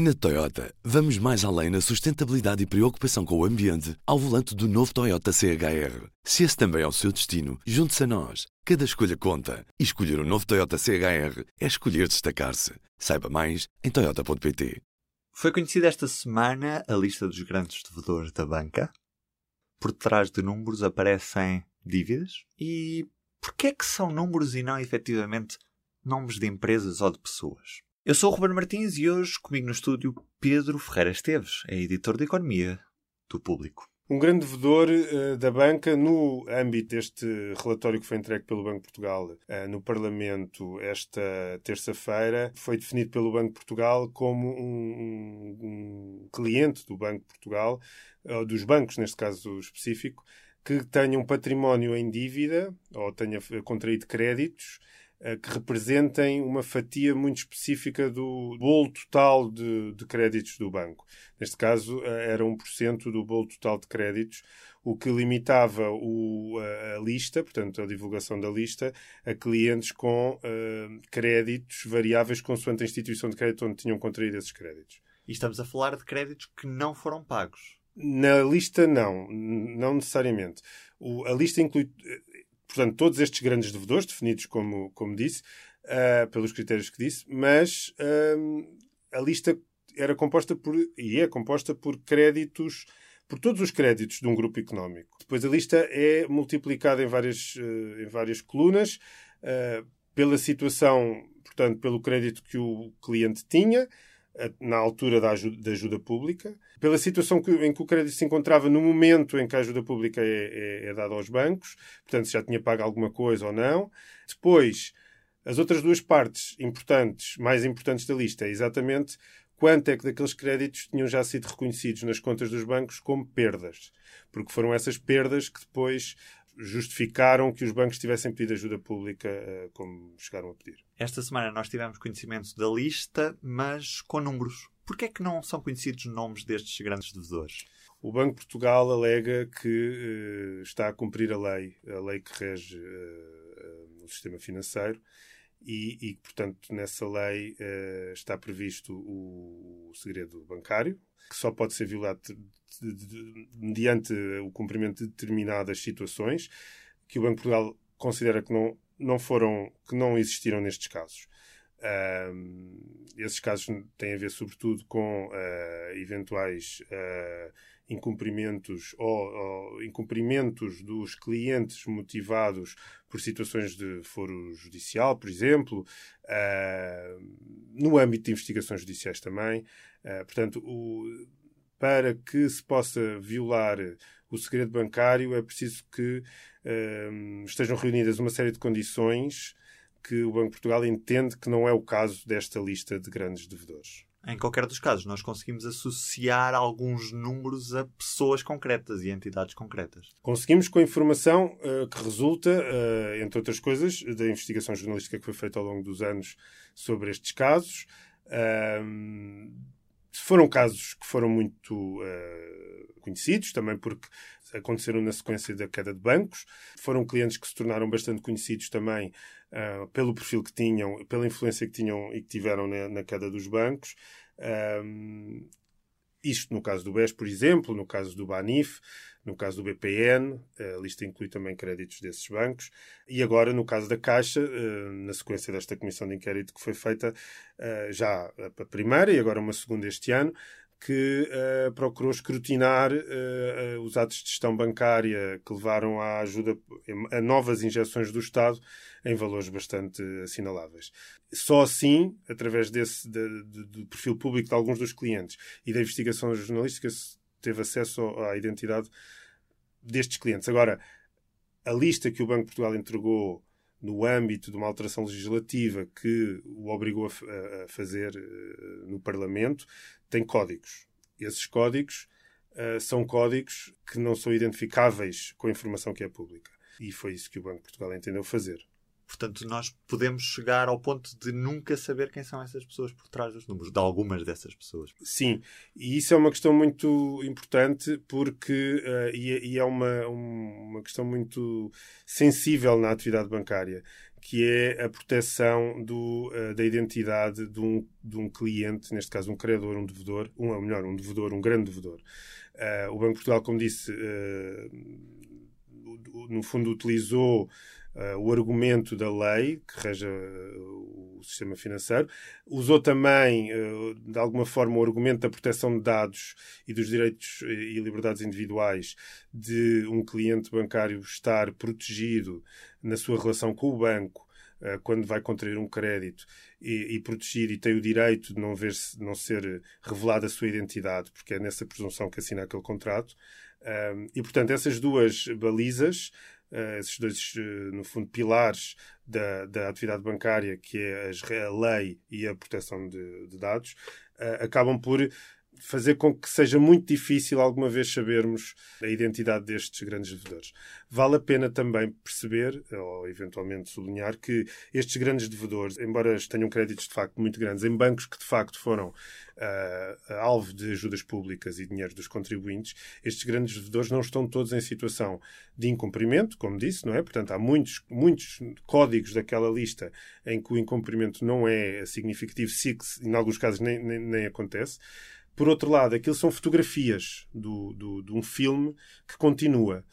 Na Toyota, vamos mais além na sustentabilidade e preocupação com o ambiente ao volante do novo Toyota CHR. Se esse também é o seu destino, junte-se a nós. Cada escolha conta. E escolher o um novo Toyota CHR é escolher destacar-se. Saiba mais em Toyota.pt. Foi conhecida esta semana a lista dos grandes devedores da banca. Por trás de números aparecem dívidas. E porquê é que são números e não efetivamente nomes de empresas ou de pessoas? Eu sou o Ruben Martins e hoje comigo no estúdio Pedro Ferreira Esteves, é editor de Economia do Público. Um grande devedor uh, da banca no âmbito deste relatório que foi entregue pelo Banco de Portugal uh, no Parlamento esta terça-feira foi definido pelo Banco de Portugal como um, um, cliente do Banco de Portugal, uh, dos bancos neste caso específico, que tenha um património em dívida ou tenha contraído créditos eh, que representem uma fatia muito específica do bolo total de, de créditos do banco. Neste caso, eh, era 1% do bolo total de créditos, o que limitava o, a, lista, portanto, a divulgação da lista, a clientes com uh, créditos variáveis consoante a instituição de crédito onde tinham contraído esses créditos. E estamos a falar de créditos que não foram pagos. Na lista, não. Não necessariamente. O, a lista inclui portanto, todos estes grandes devedores, definidos como, como disse, uh, pelos critérios que disse, mas uh, a lista era composta por, e é composta por créditos, por todos os créditos de um grupo económico. Depois a lista é multiplicada em várias, uh, em várias colunas, pela situação, portanto, pelo crédito que o cliente tinha, na altura da ajuda, da ajuda pública, pela situação que, em que o crédito se encontrava no momento em que a ajuda pública é, é, é dada aos bancos, portanto, se já tinha pago alguma coisa ou não. Depois, as outras duas partes importantes, mais importantes da lista, é exatamente quanto é que daqueles créditos tinham já sido reconhecidos nas contas dos bancos como perdas, porque foram essas perdas que depois justificaram que os bancos tivessem pedido ajuda pública uh, como chegaram a pedir. Esta semana nós tivemos conhecimento da lista, mas com números. Porquê é que não são conhecidos nomes destes grandes devedores? O Banco de Portugal alega que uh, está a cumprir a lei, a lei que rege uh, o sistema financeiro, e, e, portanto, nessa lei está previsto o, o segredo bancário, que só pode ser violado de, de, de, mediante o cumprimento de determinadas situações que o Banco de Portugal considera que não, não foram, que não existiram nestes casos. Um, esses casos têm a ver, sobretudo, com uh, eventuais uh, incumprimentos ou, ou, incumprimentos dos clientes motivados por situações de foro judicial, por exemplo, uh, no âmbito de investigações judiciais também. portanto, o, para que se possa violar o segredo bancário é preciso que estejam reunidas uma série de condições que o Banco de Portugal entende que não é o caso desta lista de grandes devedores. Em qualquer dos casos, nós conseguimos associar alguns números a pessoas concretas e entidades concretas. Conseguimos com a informação uh, que resulta, uh, entre outras coisas, da investigação jornalística que foi feita ao longo dos anos sobre estes casos. Uh, foram casos que foram muito conhecidos, também porque aconteceram na sequência da queda de bancos. Foram clientes que se tornaram bastante conhecidos também uh, pelo perfil que tinham, pela influência que tinham e que tiveram na, na queda dos bancos. Um, isto no caso do BES, por exemplo, no caso do BANIF, no caso do BPN, a lista inclui também créditos desses bancos, e agora no caso da Caixa, na sequência desta comissão de inquérito que foi feita já a primeira e agora uma segunda este ano, que uh, procurou escrutinar uh, os atos de gestão bancária que levaram à ajuda a novas injeções do Estado em valores bastante assinaláveis. Só assim, através desse de, de, do perfil público de alguns dos clientes e da investigação jornalística, se teve acesso à identidade destes clientes. Agora, a lista que o Banco de Portugal entregou no âmbito de uma alteração legislativa que o obrigou a, a fazer uh, no Parlamento, tem códigos. Esses códigos uh, são códigos que não são identificáveis com a informação que é pública. E foi isso que o Banco de Portugal entendeu fazer. Portanto, nós podemos chegar ao ponto de nunca saber quem são essas pessoas por trás dos números, de algumas dessas pessoas. Sim, e isso é uma questão muito importante porque uh, e, e, é uma, uma questão muito sensível na atividade bancária, que é a proteção do, uh, da identidade de um, de um cliente, neste caso um credor, um devedor, um, ou melhor, um devedor, um grande devedor. Uh, o Banco de Portugal, como disse, no fundo utilizou uh, o argumento da lei que rege uh, o sistema financeiro, usou também, uh, de alguma forma, o argumento da proteção de dados e dos direitos e liberdades individuais de um cliente bancário estar protegido na sua relação com o banco quando vai contrair um crédito e, e protegido e tem o direito de não, ver -se, não ser revelada a sua identidade, porque é nessa presunção que assina aquele contrato. e, portanto, essas duas balizas uh, esses dois, uh, no fundo, pilares da, da atividade bancária, que é a lei e a proteção de, de dados, uh, acabam por fazer com que seja muito difícil alguma vez sabermos a identidade destes grandes devedores. Vale a pena também perceber, ou eventualmente sublinhar, que estes grandes devedores, embora tenham créditos de facto muito grandes, em bancos que de facto foram uh, alvo de ajudas públicas e dinheiro dos contribuintes, estes grandes devedores não estão todos em situação de incumprimento, como disse, não é? Portanto, há muitos, muitos códigos daquela lista em que o incumprimento não é significativo, se em alguns casos nem, nem, nem acontece. Por outro lado, aquilo são fotografias do, do, de um filme que continua.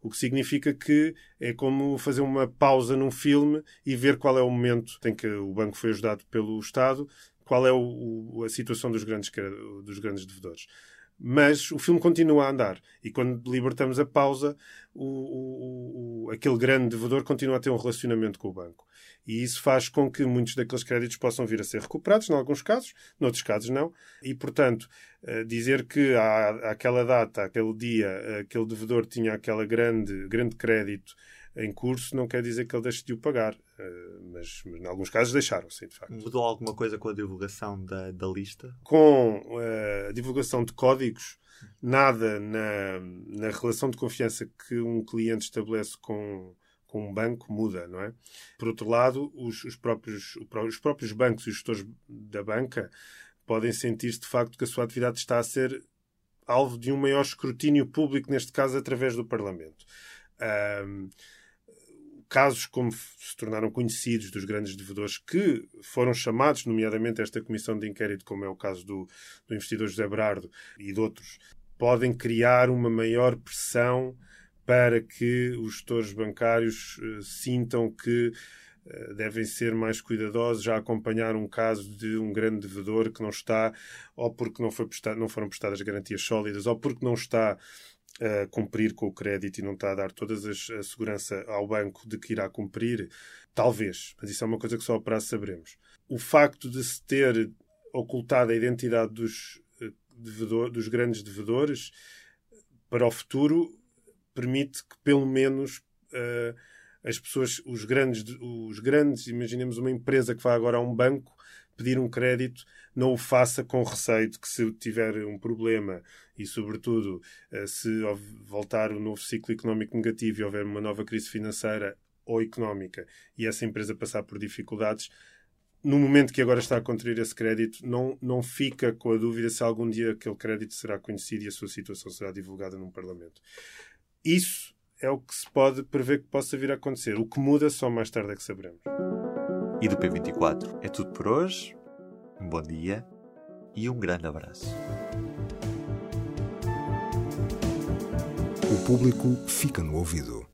O que significa que é como fazer uma pausa num filme e ver qual é o momento em que o banco foi ajudado pelo Estado, qual é o, a situação dos grandes, dos grandes devedores. Mas o filme continua a andar. E quando libertamos a pausa, o, aquele grande devedor continua a ter um relacionamento com o banco. E isso faz com que muitos daqueles créditos possam vir a ser recuperados, em alguns casos, noutros casos não. E, portanto, dizer que à, àquela data, aquele dia, aquele devedor tinha aquele grande, grande crédito em curso, não quer dizer que ele deixe de o pagar. Eh, mas, mas em alguns casos deixaram, sim, de facto. Mudou alguma coisa com a divulgação da, da lista? Com uh, a divulgação de códigos, nada na, na relação de confiança que um cliente estabelece com com um banco muda, não é? Por outro lado, os, os, próprios, os próprios bancos e os gestores da banca podem sentir-se de facto que a sua atividade está a ser alvo de um maior escrutínio público, neste caso através do Parlamento. Um, casos como se tornaram conhecidos dos grandes devedores que foram chamados, nomeadamente esta comissão de inquérito, como é o caso do, do investidor José Berardo e de outros, podem criar uma maior pressão para que os gestores bancários uh, sintam que devem ser mais cuidadosos a acompanhar um caso de um grande devedor que não está, ou porque não, foi prestado, não foram prestadas garantias sólidas, ou porque não está a cumprir com o crédito e não está a dar toda a segurança ao banco de que irá cumprir, talvez, mas isso é uma coisa que só a prazo saberemos. O facto de se ter ocultado a identidade dos, eh, devedor, dos grandes devedores para o futuro permite que pelo menos uh, as pessoas, os grandes, os grandes, imaginemos uma empresa que vai agora a um banco pedir um crédito, não o faça com receio de que se tiver um problema e, sobretudo, uh, se voltar o um novo ciclo económico negativo e houver uma nova crise financeira ou económica e essa empresa passar por dificuldades, no momento que agora está a contrair esse crédito, não, não fica com a dúvida se algum dia aquele crédito será conhecido e a sua situação será divulgada num Parlamento. Isso é o que se pode prever que possa vir a acontecer. O que muda só mais tarde é que saberemos. E do P24 é tudo por hoje. Um bom dia e um grande abraço. O público fica no ouvido.